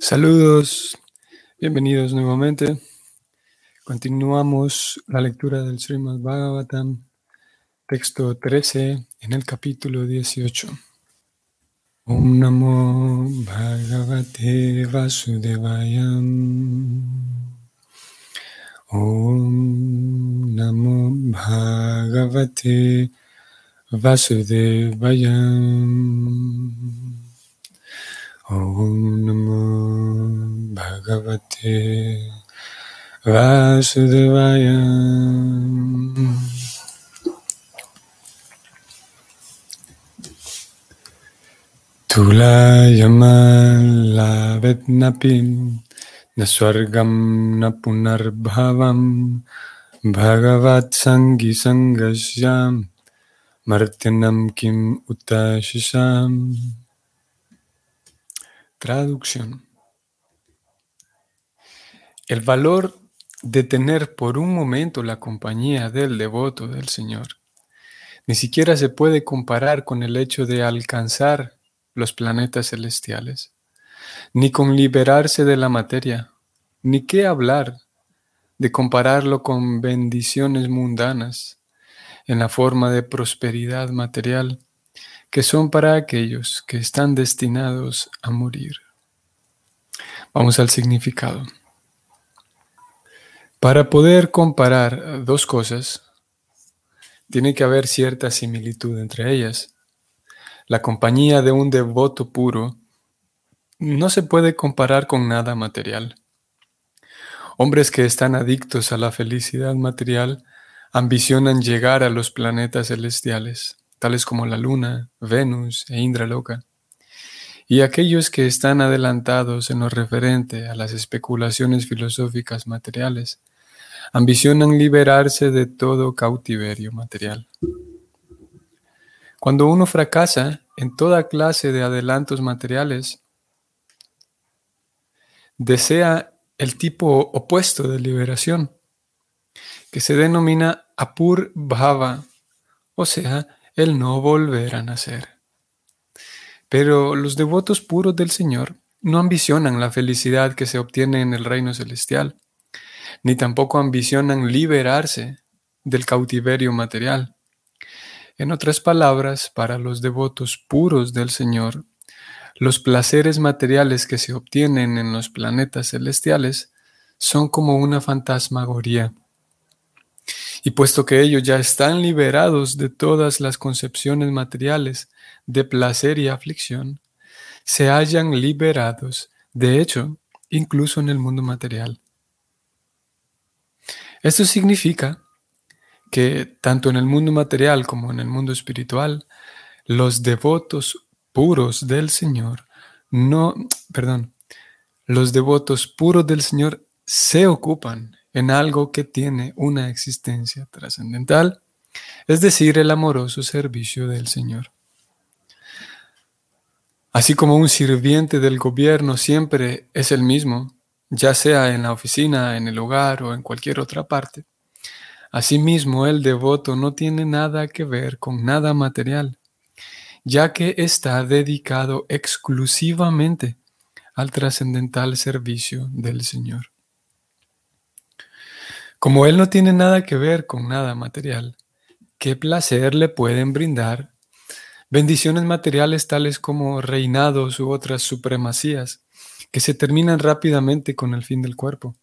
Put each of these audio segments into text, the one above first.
Saludos, bienvenidos nuevamente. Continuamos la lectura del Srimad Bhagavatam, texto 13, en el capítulo 18. Om Namo Bhagavate Vasudevayam. Om Namo Bhagavate Vasudevayam. ॐ नमो भगवते वासुदेवाय। तुलायमलावेद्नपि न स्वर्गं न पुनर्भवं। भगवत्सङ्गिसङ्गस्यां मर्त्यनं किम् उत शिशाम्। Traducción. El valor de tener por un momento la compañía del devoto del Señor ni siquiera se puede comparar con el hecho de alcanzar los planetas celestiales, ni con liberarse de la materia, ni qué hablar de compararlo con bendiciones mundanas en la forma de prosperidad material que son para aquellos que están destinados a morir. Vamos al significado. Para poder comparar dos cosas, tiene que haber cierta similitud entre ellas. La compañía de un devoto puro no se puede comparar con nada material. Hombres que están adictos a la felicidad material ambicionan llegar a los planetas celestiales tales como la Luna, Venus e Indraloka, y aquellos que están adelantados en lo referente a las especulaciones filosóficas materiales, ambicionan liberarse de todo cautiverio material. Cuando uno fracasa en toda clase de adelantos materiales, desea el tipo opuesto de liberación, que se denomina apur bhava, o sea, el no volver a nacer. Pero los devotos puros del Señor no ambicionan la felicidad que se obtiene en el reino celestial, ni tampoco ambicionan liberarse del cautiverio material. En otras palabras, para los devotos puros del Señor, los placeres materiales que se obtienen en los planetas celestiales son como una fantasmagoría y puesto que ellos ya están liberados de todas las concepciones materiales de placer y aflicción, se hallan liberados, de hecho, incluso en el mundo material. Esto significa que tanto en el mundo material como en el mundo espiritual, los devotos puros del Señor no, perdón, los devotos puros del Señor se ocupan en algo que tiene una existencia trascendental, es decir, el amoroso servicio del Señor. Así como un sirviente del gobierno siempre es el mismo, ya sea en la oficina, en el hogar o en cualquier otra parte, asimismo el devoto no tiene nada que ver con nada material, ya que está dedicado exclusivamente al trascendental servicio del Señor. Como Él no tiene nada que ver con nada material, ¿qué placer le pueden brindar bendiciones materiales tales como reinados u otras supremacías que se terminan rápidamente con el fin del cuerpo?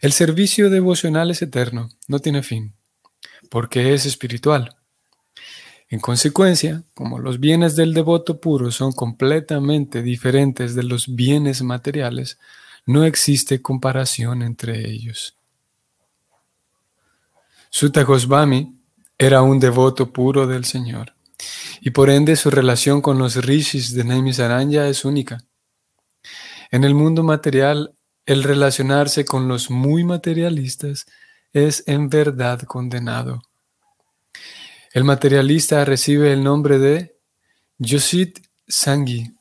El servicio devocional es eterno, no tiene fin, porque es espiritual. En consecuencia, como los bienes del devoto puro son completamente diferentes de los bienes materiales, no existe comparación entre ellos. Sutta Goswami era un devoto puro del Señor y por ende su relación con los rishis de Naimisaranya es única. En el mundo material, el relacionarse con los muy materialistas es en verdad condenado. El materialista recibe el nombre de Yosit Sangi,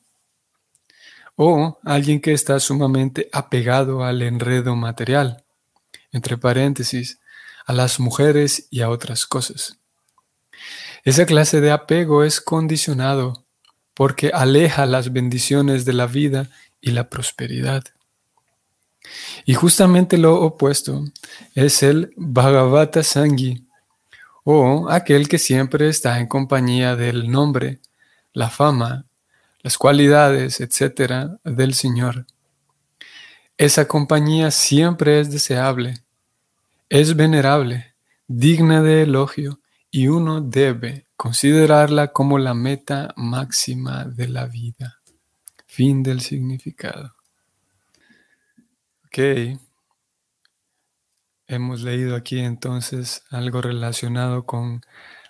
o alguien que está sumamente apegado al enredo material, entre paréntesis, a las mujeres y a otras cosas. Esa clase de apego es condicionado porque aleja las bendiciones de la vida y la prosperidad. Y justamente lo opuesto es el Bhagavata Sangi, o aquel que siempre está en compañía del nombre, la fama, las cualidades, etcétera, del Señor. Esa compañía siempre es deseable, es venerable, digna de elogio, y uno debe considerarla como la meta máxima de la vida. Fin del significado. Ok. Hemos leído aquí entonces algo relacionado con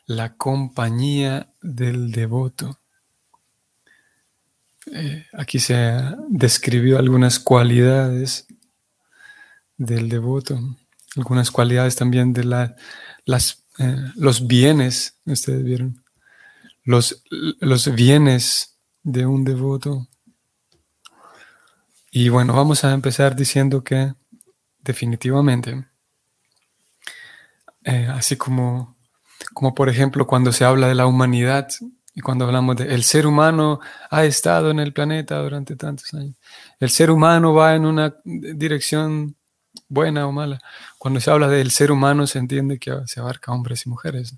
la compañía del devoto. Eh, aquí se describió algunas cualidades del devoto, algunas cualidades también de la, las, eh, los bienes, ustedes vieron, los, los bienes de un devoto. Y bueno, vamos a empezar diciendo que definitivamente eh, así como, como por ejemplo cuando se habla de la humanidad y cuando hablamos de el ser humano ha estado en el planeta durante tantos años. El ser humano va en una dirección buena o mala. Cuando se habla del ser humano se entiende que se abarca hombres y mujeres.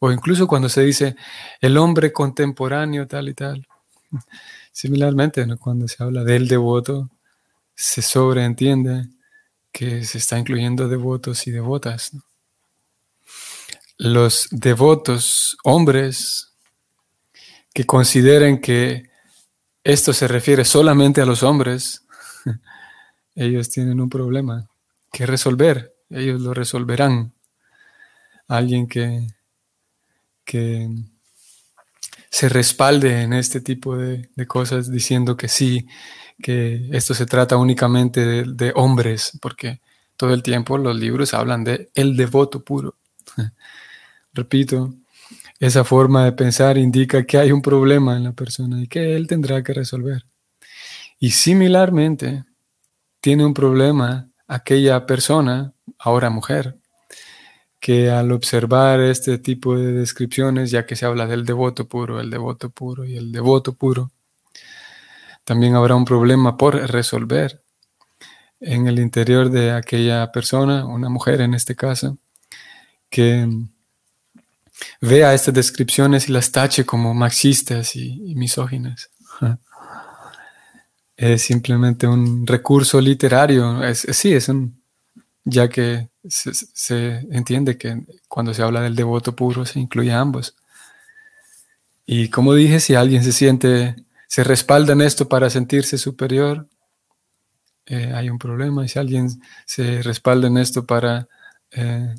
O incluso cuando se dice el hombre contemporáneo tal y tal. Similarmente, cuando se habla del devoto, se sobreentiende que se está incluyendo devotos y devotas. los devotos hombres que consideren que esto se refiere solamente a los hombres, ellos tienen un problema que resolver, ellos lo resolverán. Alguien que, que se respalde en este tipo de, cosas diciendo que sí, que esto se trata únicamente de, de hombres, porque todo el tiempo los libros hablan de el devoto puro. Repito, esa forma de pensar indica que hay un problema en la persona y que él tendrá que resolver. Y similarmente, tiene un problema aquella persona, ahora mujer, que al observar este tipo de descripciones, ya que se habla del devoto puro, el devoto puro y el devoto puro, también habrá un problema por resolver en el interior de aquella persona, una mujer en este caso, que vea estas descripciones y las tache como marxistas y, misóginas. Es simplemente un recurso literario. Es, sí, es un, ya que se, entiende que cuando se habla del devoto puro se incluye a ambos. Y como dije, si alguien se siente, se respalda en esto para sentirse superior, eh, hay un problema. Y si alguien se respalda en esto para eh,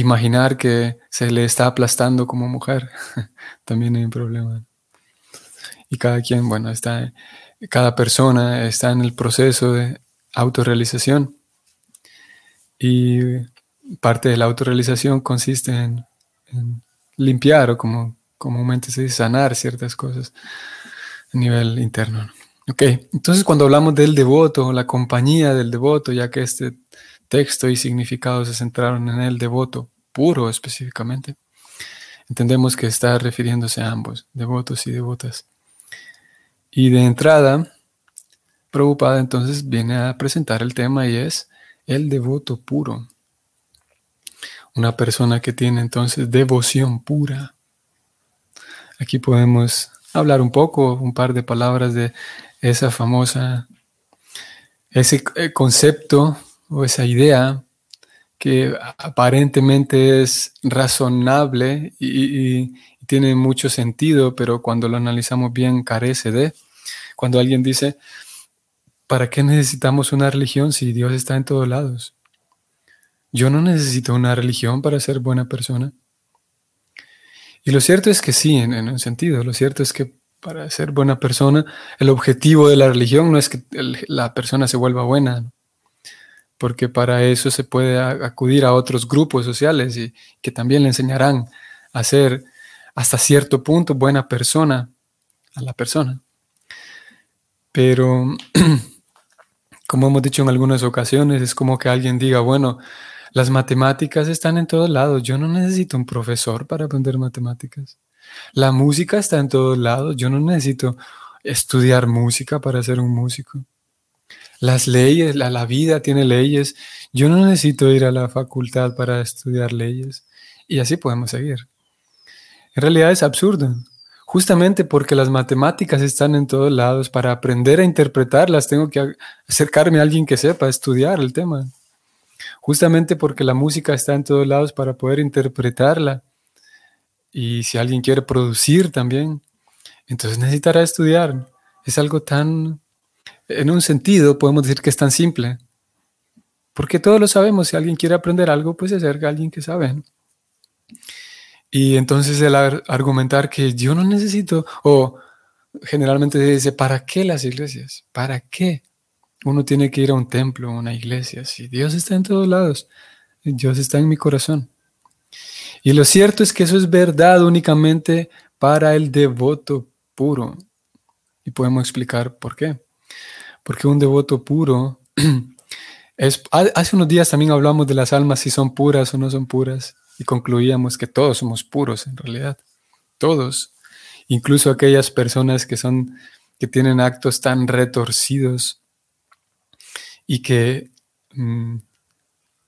imaginar que se le está aplastando como mujer, también hay un problema. Y cada quien, bueno, está, cada persona está en el proceso de autorrealización. Y parte de la autorrealización consiste en, limpiar o como comúnmente se dice, sanar ciertas cosas a nivel interno. Ok, entonces cuando hablamos del devoto, la compañía del devoto, ya que este texto y significado se centraron en el devoto puro específicamente, entendemos que está refiriéndose a ambos, devotos y devotas. Y de entrada, Prabhupada entonces viene a presentar el tema y es el devoto puro. Una persona que tiene entonces devoción pura. Aquí podemos hablar un poco, un par de palabras de esa famosa, ese eh, concepto o esa idea que aparentemente es razonable y, tiene mucho sentido, pero cuando lo analizamos bien carece de. Cuando alguien dice, ¿para qué necesitamos una religión si Dios está en todos lados? Yo no necesito una religión para ser buena persona. Y lo cierto es que sí, en, un sentido. Lo cierto es que para ser buena persona, el objetivo de la religión no es que la persona se vuelva buena porque para eso se puede acudir a otros grupos sociales y que también le enseñarán a ser hasta cierto punto buena persona a la persona. Pero, como hemos dicho en algunas ocasiones, es como que alguien diga, bueno, las matemáticas están en todos lados, yo no necesito un profesor para aprender matemáticas. La música está en todos lados, yo no necesito estudiar música para ser un músico. Las leyes, la, la vida tiene leyes. Yo no necesito ir a la facultad para estudiar leyes. Y así podemos seguir. En realidad es absurdo. Justamente porque las matemáticas están en todos lados, para aprender a interpretarlas tengo que acercarme a alguien que sepa estudiar el tema. Justamente porque la música está en todos lados para poder interpretarla. Y si alguien quiere producir también, entonces necesitará estudiar. Es algo tan, en un sentido, podemos decir que es tan simple. Porque todos lo sabemos, si alguien quiere aprender algo, pues se acerca a alguien que sabe. Y entonces el argumentar que yo no necesito, o generalmente se dice, ¿para qué las iglesias? ¿Para qué? Uno tiene que ir a un templo, a una iglesia. Si Dios está en todos lados, Dios está en mi corazón. Y lo cierto es que eso es verdad únicamente para el devoto puro. Y podemos explicar por qué. Porque un devoto puro es... Hace unos días también hablamos de las almas, si son puras o no son puras y concluíamos que todos somos puros en realidad, todos, incluso aquellas personas que son que tienen actos tan retorcidos y que mm,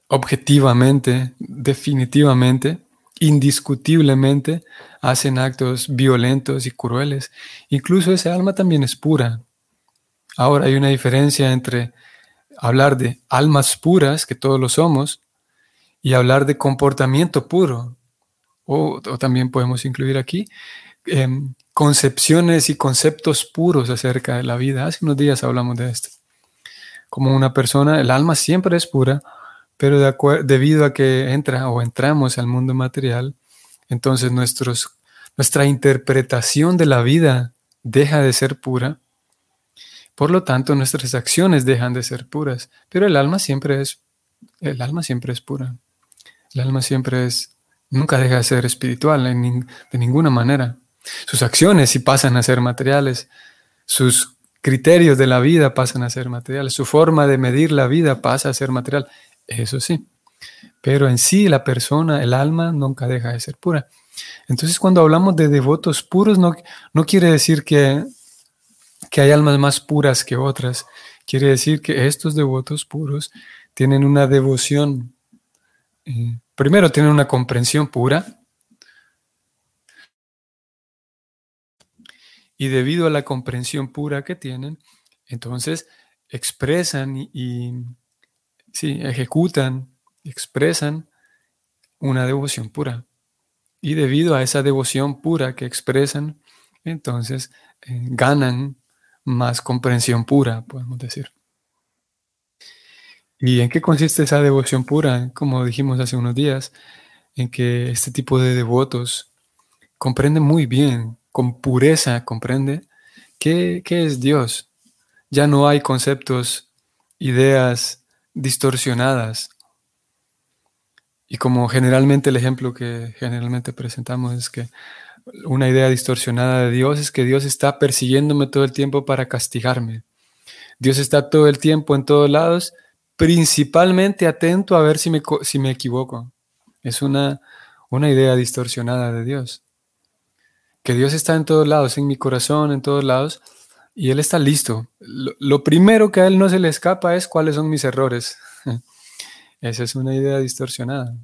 objetivamente, definitivamente, indiscutiblemente hacen actos violentos y crueles. Incluso ese alma también es pura. Ahora hay una diferencia entre hablar de almas puras, que todos lo somos, y hablar de comportamiento puro. O, también podemos incluir aquí em, concepciones y conceptos puros acerca de la vida. Hace unos días hablamos de esto. Como una persona, el alma siempre es pura, pero debido a que entra o entramos al mundo material, entonces nuestra interpretación de la vida deja de ser pura. Por lo tanto, nuestras acciones dejan de ser puras, pero el alma siempre es el alma siempre es pura. El alma siempre es, nunca deja de ser espiritual de ninguna manera. Sus acciones sí pasan a ser materiales, sus criterios de la vida pasan a ser materiales, su forma de medir la vida pasa a ser material, eso sí. Pero en sí la persona, el alma, nunca deja de ser pura. Entonces cuando hablamos de devotos puros, no, no quiere decir que, que hay almas más puras que otras, quiere decir que estos devotos puros tienen una devoción primero tienen una comprensión pura y debido a la comprensión pura que tienen, entonces expresan y, ejecutan, expresan una devoción pura. Y debido a esa devoción pura que expresan, entonces eh, ganan más comprensión pura, podemos decir. ¿Y en qué consiste esa devoción pura? Como dijimos hace unos días, en que este tipo de devotos comprenden muy bien, con pureza comprende, qué, qué es Dios. Ya no hay conceptos, ideas distorsionadas. Y como generalmente el ejemplo que generalmente presentamos es que una idea distorsionada de Dios es que Dios está persiguiéndome todo el tiempo para castigarme. Dios está todo el tiempo en todos lados principalmente atento a ver si me, si me equivoco. Es una, una idea distorsionada de Dios. Que Dios está en todos lados, en mi corazón, en todos lados, y Él está listo. Lo, primero que a Él no se le escapa es cuáles son mis errores. Esa es una idea distorsionada.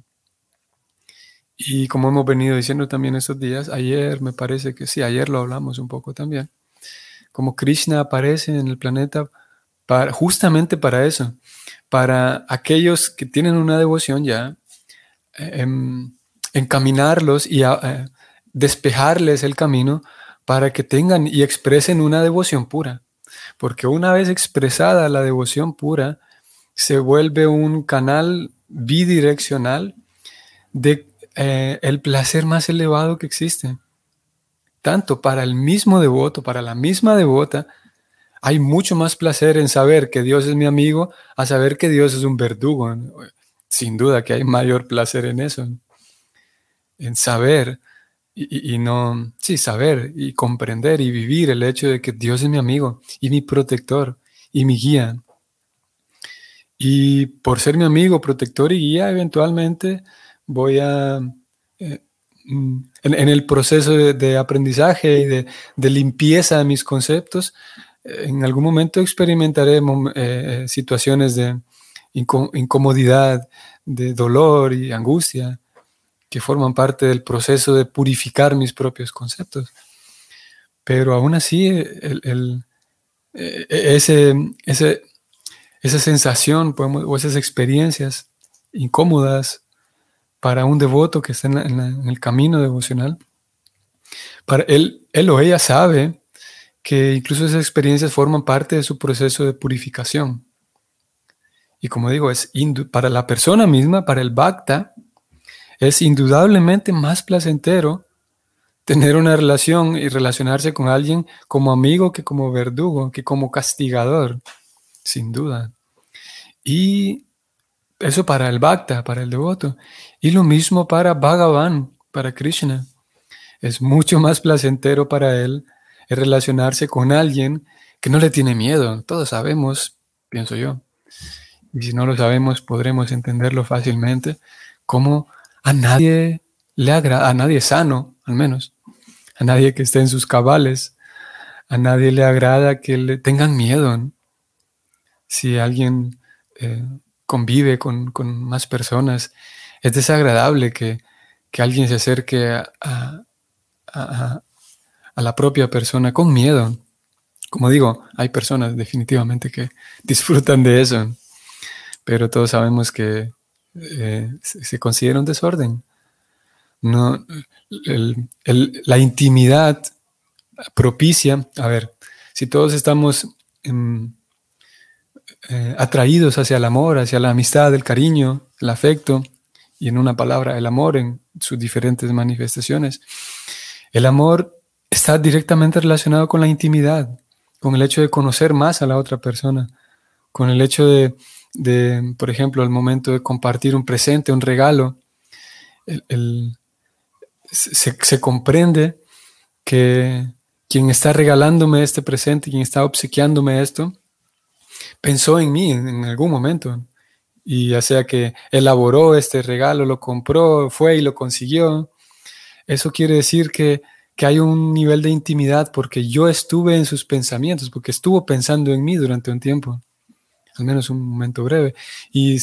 Y como hemos venido diciendo también estos días, ayer me parece que sí, ayer lo hablamos un poco también, como Krishna aparece en el planeta para, justamente para eso, para aquellos que tienen una devoción ya, em, encaminarlos y eh, despejarles el camino para que tengan y expresen una devoción pura. Porque una vez expresada la devoción pura, se vuelve un canal bidireccional de eh, el placer más elevado que existe. Tanto para el mismo devoto, para la misma devota, hay mucho más placer en saber que Dios es mi amigo a saber que Dios es un verdugo. Sin duda que hay mayor placer en eso, en saber y, no, sí, saber y comprender y vivir el hecho de que Dios es mi amigo y mi protector y mi guía. Y por ser mi amigo, protector y guía, eventualmente voy a, eh, mm, en, el proceso de, aprendizaje y de, limpieza de mis conceptos, en algún momento experimentaré eh, situaciones de incomodidad, de dolor y angustia que forman parte del proceso de purificar mis propios conceptos. Pero aún así, el, eh, ese, esa sensación o esas experiencias incómodas para un devoto que está en, el camino devocional, para él, él o ella sabe que incluso esas experiencias forman parte de su proceso de purificación. Y como digo, es para la persona misma, para el bhakta, es indudablemente más placentero tener una relación y relacionarse con alguien como amigo que como verdugo, que como castigador, sin duda. Y eso para el bhakta, para el devoto. Y lo mismo para Bhagavan, para Krishna. Es mucho más placentero para él relacionarse con alguien que no le tiene miedo. Todos sabemos, pienso yo. Y si no lo sabemos, podremos entenderlo fácilmente, como a nadie le agrada, a nadie sano, al menos, a nadie que esté en sus cabales, a nadie le agrada que le tengan miedo. Si alguien eh, convive con, más personas, es desagradable que, alguien se acerque a, la propia persona con miedo. Como digo, hay personas definitivamente que disfrutan de eso, pero todos sabemos que eh, se, considera un desorden. No, la intimidad propicia, a ver, si todos estamos em, eh, atraídos hacia el amor, hacia la amistad, el cariño, el afecto, y en una palabra, el amor en sus diferentes manifestaciones, el amor está directamente relacionado con la intimidad, con el hecho de conocer más a la otra persona, con el hecho de, por ejemplo, el momento de compartir un presente, un regalo, el, se, comprende que quien está regalándome este presente, quien está obsequiándome esto, pensó en mí en, algún momento. Y ya sea que elaboró este regalo, lo compró, fue y lo consiguió. Eso quiere decir que, que hay un nivel de intimidad porque yo estuve en sus pensamientos, porque estuvo pensando en mí durante un tiempo al menos un momento breve, y,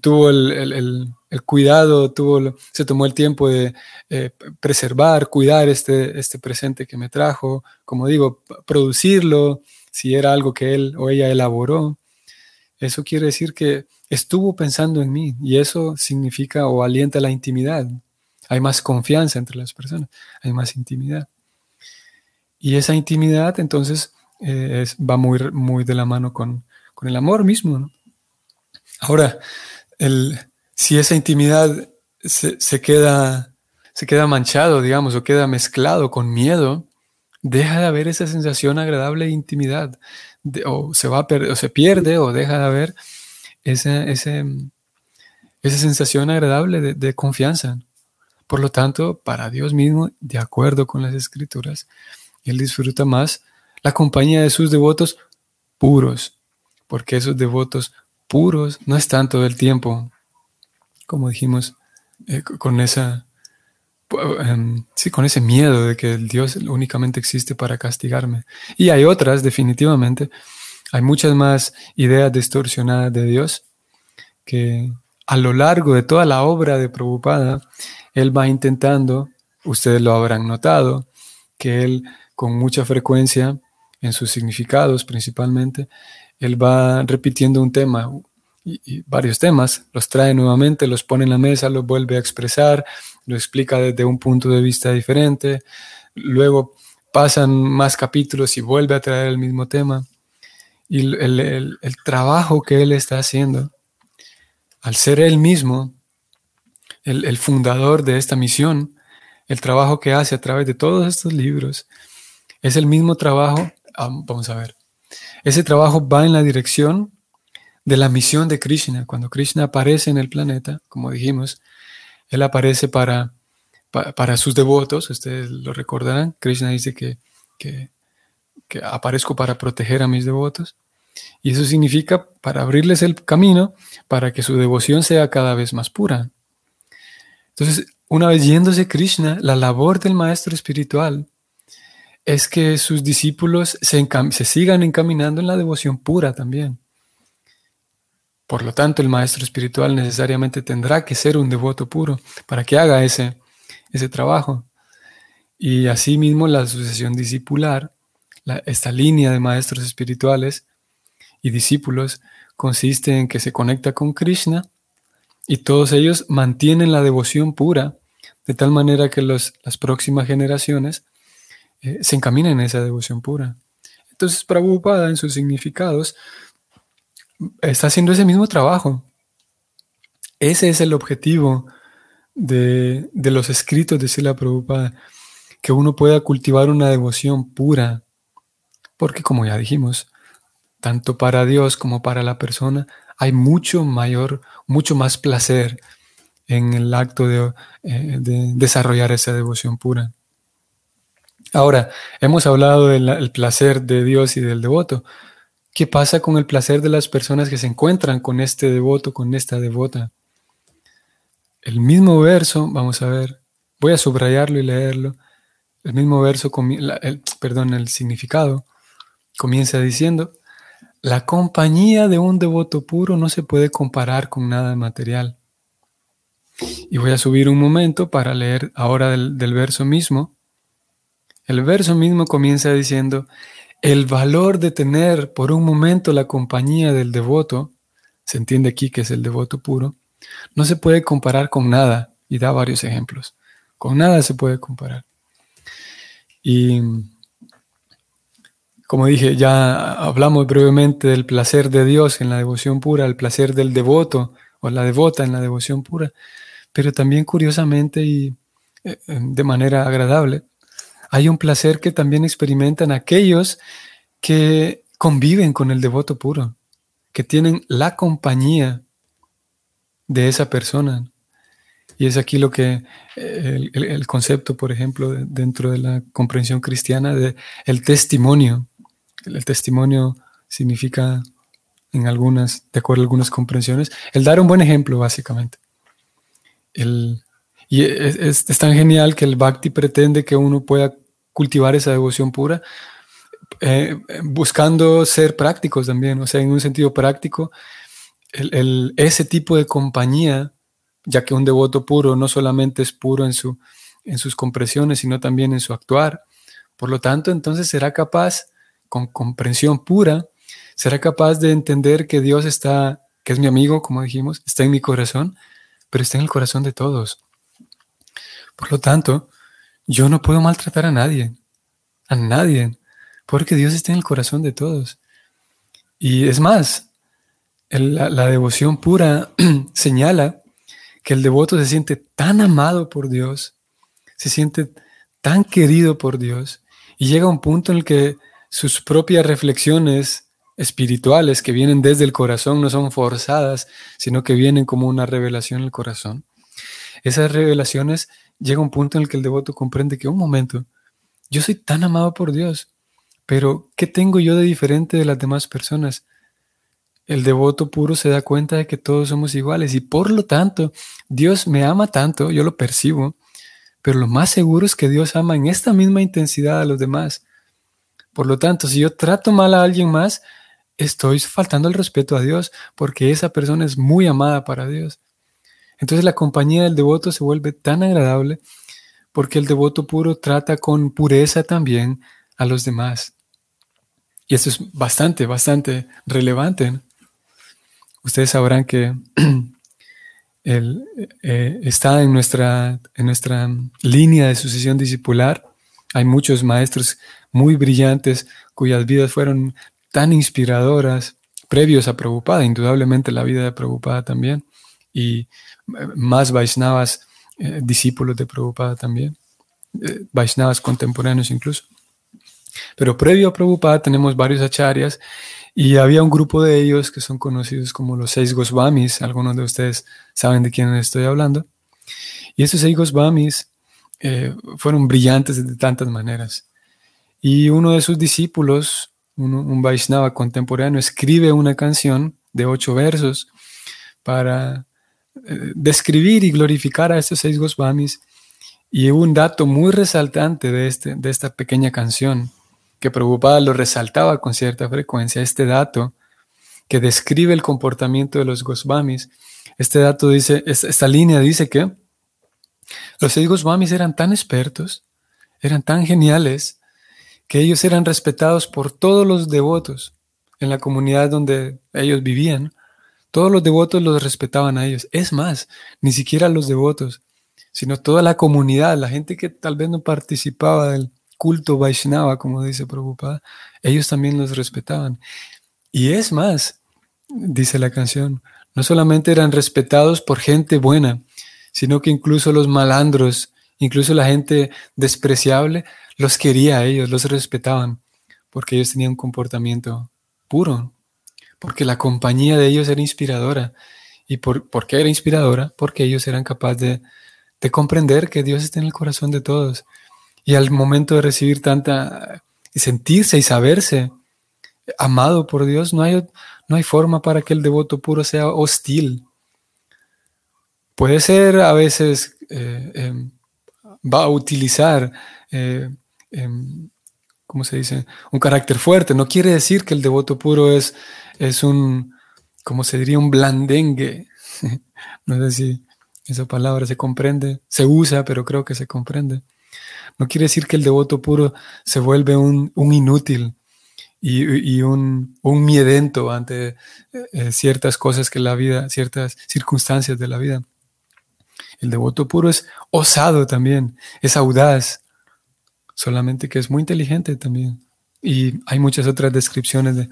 tuvo el, cuidado, tuvo, se tomó el tiempo de eh, preservar, cuidar este, este presente que me trajo, como digo, producirlo, si era algo que él o ella elaboró. Eso quiere decir que estuvo pensando en mí y eso significa o alienta la intimidad. Hay más confianza entre las personas, hay más intimidad. Y esa intimidad entonces eh, va muy, muy de la mano con, con el amor mismo. Ahora, el, si esa intimidad se, queda, se queda manchado, digamos, o queda mezclado con miedo, deja de haber esa sensación agradable de intimidad, o, se va o se pierde o deja de haber esa, esa sensación agradable de, de confianza. Por lo tanto, para Dios mismo, de acuerdo con las escrituras, Él disfruta más la compañía de sus devotos puros, porque esos devotos puros no están todo el tiempo, como dijimos, eh, con esa em, sí, con ese miedo de que el Dios únicamente existe para castigarme. Y hay otras, definitivamente. Hay muchas más ideas distorsionadas de Dios que a lo largo de toda la obra de Prabhupada, él va intentando, ustedes lo habrán notado, que él con mucha frecuencia, en sus significados principalmente, él va repitiendo un tema y, varios temas, los trae nuevamente, los pone en la mesa, los vuelve a expresar, lo explica desde un punto de vista diferente, luego pasan más capítulos y vuelve a traer el mismo tema. Y el, trabajo que él está haciendo, al ser él mismo el, fundador de esta misión, el trabajo que hace a través de todos estos libros, es el mismo trabajo, ah, vamos a ver, ese trabajo va en la dirección de la misión de Krishna. Cuando Krishna aparece en el planeta, como dijimos, él aparece para, para, sus devotos, ustedes lo recordarán. Krishna dice que, que, aparezco para proteger a mis devotos. Y eso significa para abrirles el camino para que su devoción sea cada vez más pura. Entonces, una vez yéndose Krishna, la labor del maestro espiritual es que sus discípulos se, se sigan encaminando en la devoción pura también. Por lo tanto, el maestro espiritual necesariamente tendrá que ser un devoto puro para que haga ese, ese trabajo. Y asimismo la sucesión discipular, esta línea de maestros espirituales y discípulos, consiste en que se conecta con Krishna y todos ellos mantienen la devoción pura, de tal manera que las próximas generaciones eh, se encaminen en esa devoción pura. Entonces, Prabhupada en sus significados está haciendo ese mismo trabajo. Ese es el objetivo de, los escritos de Sila Prabhupada, que uno pueda cultivar una devoción pura, porque como ya dijimos, tanto para Dios como para la persona hay mucho mayor, mucho más placer en el acto de, eh, desarrollar esa devoción pura. Ahora, hemos hablado del placer de Dios y del devoto, ¿Qué pasa con el placer de las personas que se encuentran con este devoto, con esta devota? El mismo verso, vamos a ver, voy a subrayarlo y leerlo. El mismo verso, perdón, el significado comienza diciendo, la compañía de un devoto puro no se puede comparar con nada material. Y voy a subir un momento para leer ahora del, del verso mismo. El verso mismo comienza diciendo, el valor de tener por un momento la compañía del devoto, se entiende aquí que es el devoto puro, no se puede comparar con nada, y da varios ejemplos. Con nada se puede comparar. Y como dije, ya hablamos brevemente del placer de Dios en la devoción pura, el placer del devoto o la devota en la devoción pura, pero también curiosamente y eh, de manera agradable, hay un placer que también experimentan aquellos que conviven con el devoto puro, que tienen la compañía de esa persona. Y es aquí lo que el, concepto, por ejemplo, dentro de la comprensión cristiana de el testimonio. El, testimonio significa en algunas, de acuerdo a algunas comprensiones, el dar un buen ejemplo, básicamente. El, y es, tan genial que el bhakti pretende que uno pueda cultivar esa devoción pura, eh, buscando ser prácticos también, o sea, en un sentido práctico, el, ese tipo de compañía, ya que un devoto puro no solamente es puro en, su, en sus compresiones, sino también en su actuar, por lo tanto, entonces será capaz, con comprensión pura, será capaz de entender que Dios está, que es mi amigo, como dijimos, está en mi corazón, pero está en el corazón de todos. Por lo tanto, yo no puedo maltratar a nadie, a nadie, porque Dios está en el corazón de todos. Y es más, la, devoción pura señala que el devoto se siente tan amado por Dios, se siente tan querido por Dios, y llega a un punto en el que sus propias reflexiones espirituales que vienen desde el corazón no son forzadas, sino que vienen como una revelación en el corazón. Esas revelaciones llega un punto en el que el devoto comprende que un momento, yo soy tan amado por Dios, pero ¿qué tengo yo de diferente de las demás personas? El devoto puro se da cuenta de que todos somos iguales y por lo tanto Dios me ama tanto, yo lo percibo, pero lo más seguro es que Dios ama en esta misma intensidad a los demás. Por lo tanto, si yo trato mal a alguien más, estoy faltando el respeto a Dios porque esa persona es muy amada para Dios. Entonces la compañía del devoto se vuelve tan agradable porque el devoto puro trata con pureza también a los demás. Y esto es bastante, bastante relevante. Ustedes sabrán que eh, está en nuestra, en nuestra línea de sucesión discipular. Hay muchos maestros muy brillantes cuyas vidas fueron tan inspiradoras previos a Prabhupada, indudablemente la vida de Prabhupada también. Y más Vaishnavas, eh, discípulos de Prabhupada también, eh, Vaishnavas contemporáneos incluso. Pero previo a Prabhupada tenemos varios acharyas y había un grupo de ellos que son conocidos como los seis Goswamis, algunos de ustedes saben de quién estoy hablando. Y estos seis Goswamis eh, fueron brillantes de tantas maneras. Y uno de sus discípulos, un Vaishnava contemporáneo, escribe una canción de ocho versos para eh, describir y glorificar a estos seis Goswamis. Y un dato muy resaltante de, este, de esta pequeña canción, que Prabhupada lo resaltaba con cierta frecuencia, este dato que describe el comportamiento de los Goswamis. Este dato dice, esta línea dice que los seis Goswamis eran tan expertos, eran tan geniales, que ellos eran respetados por todos los devotos en la comunidad donde ellos vivían. Todos los devotos los respetaban a ellos. Es más, ni siquiera los devotos, sino toda la comunidad, la gente que tal vez no participaba del culto Vaishnava, como dice Prabhupada, ellos también los respetaban. Y es más, dice la canción, no solamente eran respetados por gente buena, sino que incluso los malandros, incluso la gente despreciable, los quería a ellos, los respetaban, porque ellos tenían un comportamiento puro, porque la compañía de ellos era inspiradora. ¿Y por, qué era inspiradora? Porque ellos eran capaces de, de comprender que Dios está en el corazón de todos. Y al momento de recibir tanta, sentirse y saberse amado por Dios, no hay, no hay forma para que el devoto puro sea hostil. Puede ser a veces, eh, em, va a utilizar eh, em, ¿cómo se dice? Un carácter fuerte. No quiere decir que el devoto puro es, es un, como se diría, un blandengue. no sé si esa palabra se comprende, se usa, pero creo que se comprende. No quiere decir que el devoto puro se vuelve un, inútil y, un, un, miedento ante eh, ciertas cosas que la vida, ciertas circunstancias de la vida. El devoto puro es osado también, es audaz, solamente que es muy inteligente también. Y hay muchas otras descripciones de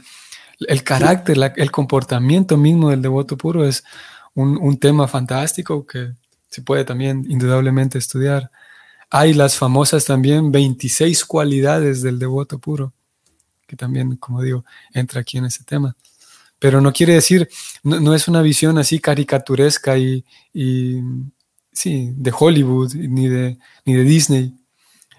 el carácter, el comportamiento mismo del devoto puro es un, tema fantástico que se puede también indudablemente estudiar. Hay las famosas también 26 cualidades del devoto puro, que también, como digo, entra aquí en ese tema. Pero no quiere decir, no, es una visión así caricaturesca y, y, sí, de Hollywood ni de, ni de Disney,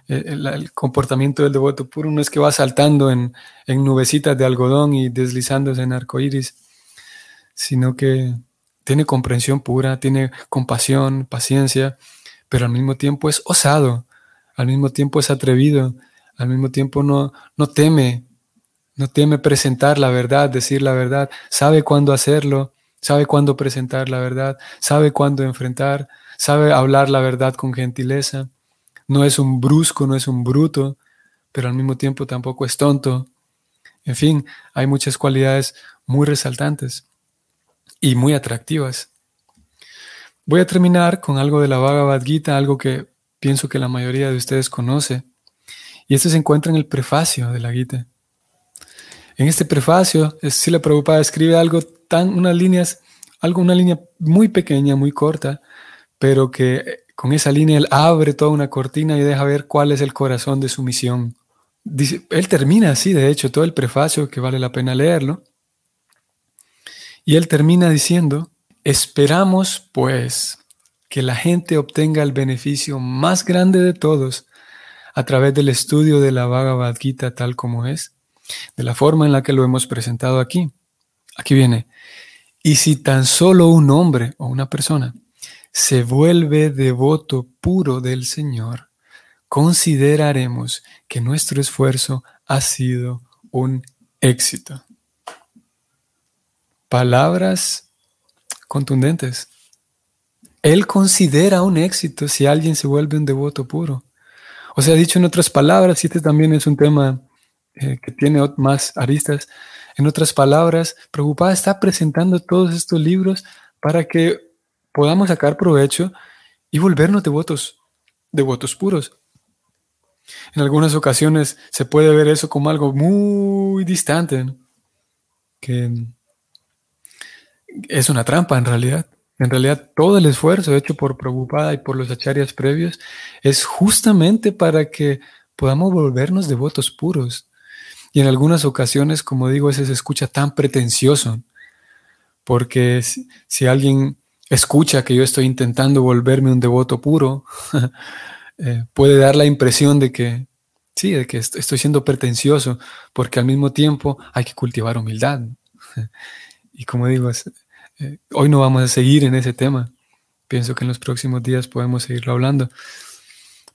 el, comportamiento del devoto puro no es que va saltando en, nubecitas de algodón y deslizándose en arcoíris, sino que tiene comprensión pura, tiene compasión, paciencia, pero al mismo tiempo es osado, al mismo tiempo es atrevido, al mismo tiempo no, no teme, no teme presentar la verdad, decir la verdad, sabe cuándo hacerlo, sabe cuándo presentar la verdad, sabe cuándo enfrentar, sabe hablar la verdad con gentileza no es un brusco, no es un bruto, pero al mismo tiempo tampoco es tonto. En fin, hay muchas cualidades muy resaltantes y muy atractivas. Voy a terminar con algo de la Bhagavad Gita, algo que pienso que la mayoría de ustedes conoce. Y esto se encuentra en el prefacio de la Gita. En este prefacio, la Prabhupada escribe algo tan, unas líneas, algo, una línea muy pequeña, muy corta, pero que con esa línea él abre toda una cortina y deja ver cuál es el corazón de su misión. él termina así, de hecho, todo el prefacio, que vale la pena leerlo. Y él termina diciendo, esperamos pues que la gente obtenga el beneficio más grande de todos a través del estudio de la Bhagavad Gita tal como es, de la forma en la que lo hemos presentado aquí. Aquí viene, y si tan solo un hombre o una persona se vuelve devoto puro del Señor, consideraremos que nuestro esfuerzo ha sido un éxito. Palabras contundentes. Él considera un éxito si alguien se vuelve un devoto puro. O sea, dicho en otras palabras, este también es un tema eh, que tiene más aristas, en otras palabras, Preocupada está presentando todos estos libros para que podamos sacar provecho y volvernos devotos, devotos puros. En algunas ocasiones se puede ver eso como algo muy distante, que es una trampa en realidad. En realidad, todo el esfuerzo hecho por Prabhupada y por los acharyas previos es justamente para que podamos volvernos devotos puros. Y en algunas ocasiones, como digo, ese se escucha tan pretencioso, porque si alguien escucha que yo estoy intentando volverme un devoto puro, eh, puede dar la impresión de que, sí, de que estoy siendo pretencioso, porque al mismo tiempo hay que cultivar humildad. y como digo, Eh, hoy no vamos a seguir en ese tema. Pienso que en los próximos días podemos seguirlo hablando.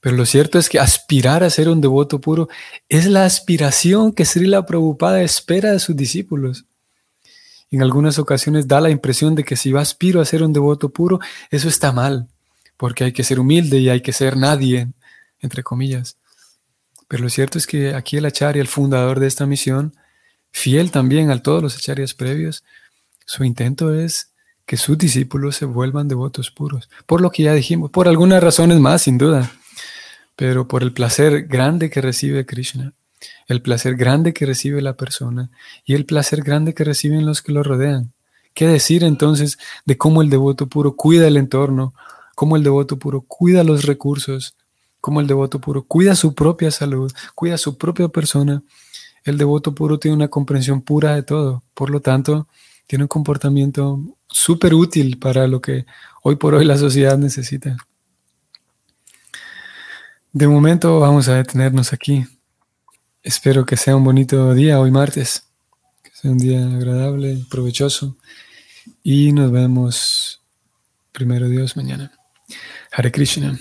Pero lo cierto es que aspirar a ser un devoto puro es la aspiración que Srila Prabhupada espera de sus discípulos. En algunas ocasiones da la impresión de que si yo aspiro a ser un devoto puro, eso está mal, porque hay que ser humilde y hay que ser nadie, entre comillas. Pero lo cierto es que aquí el acharya, el fundador de esta misión, fiel también a todos los acharyas previos, su intento es que sus discípulos se vuelvan devotos puros. Por lo que ya dijimos, por algunas razones más, sin duda pero por el placer grande que recibe Krishna, el placer grande que recibe la persona y el placer grande que reciben los que lo rodean. ¿Qué decir entonces de cómo el devoto puro cuida el entorno, cómo el devoto puro cuida los recursos, cómo el devoto puro cuida su propia salud, cuida su propia persona? El devoto puro tiene una comprensión pura de todo, por lo tanto, tiene un comportamiento súper útil para lo que hoy por hoy la sociedad necesita. De momento vamos a detenernos aquí. Espero que sea un bonito día hoy martes, que sea un día agradable, provechoso y nos vemos primero Dios mañana. Hare Krishna.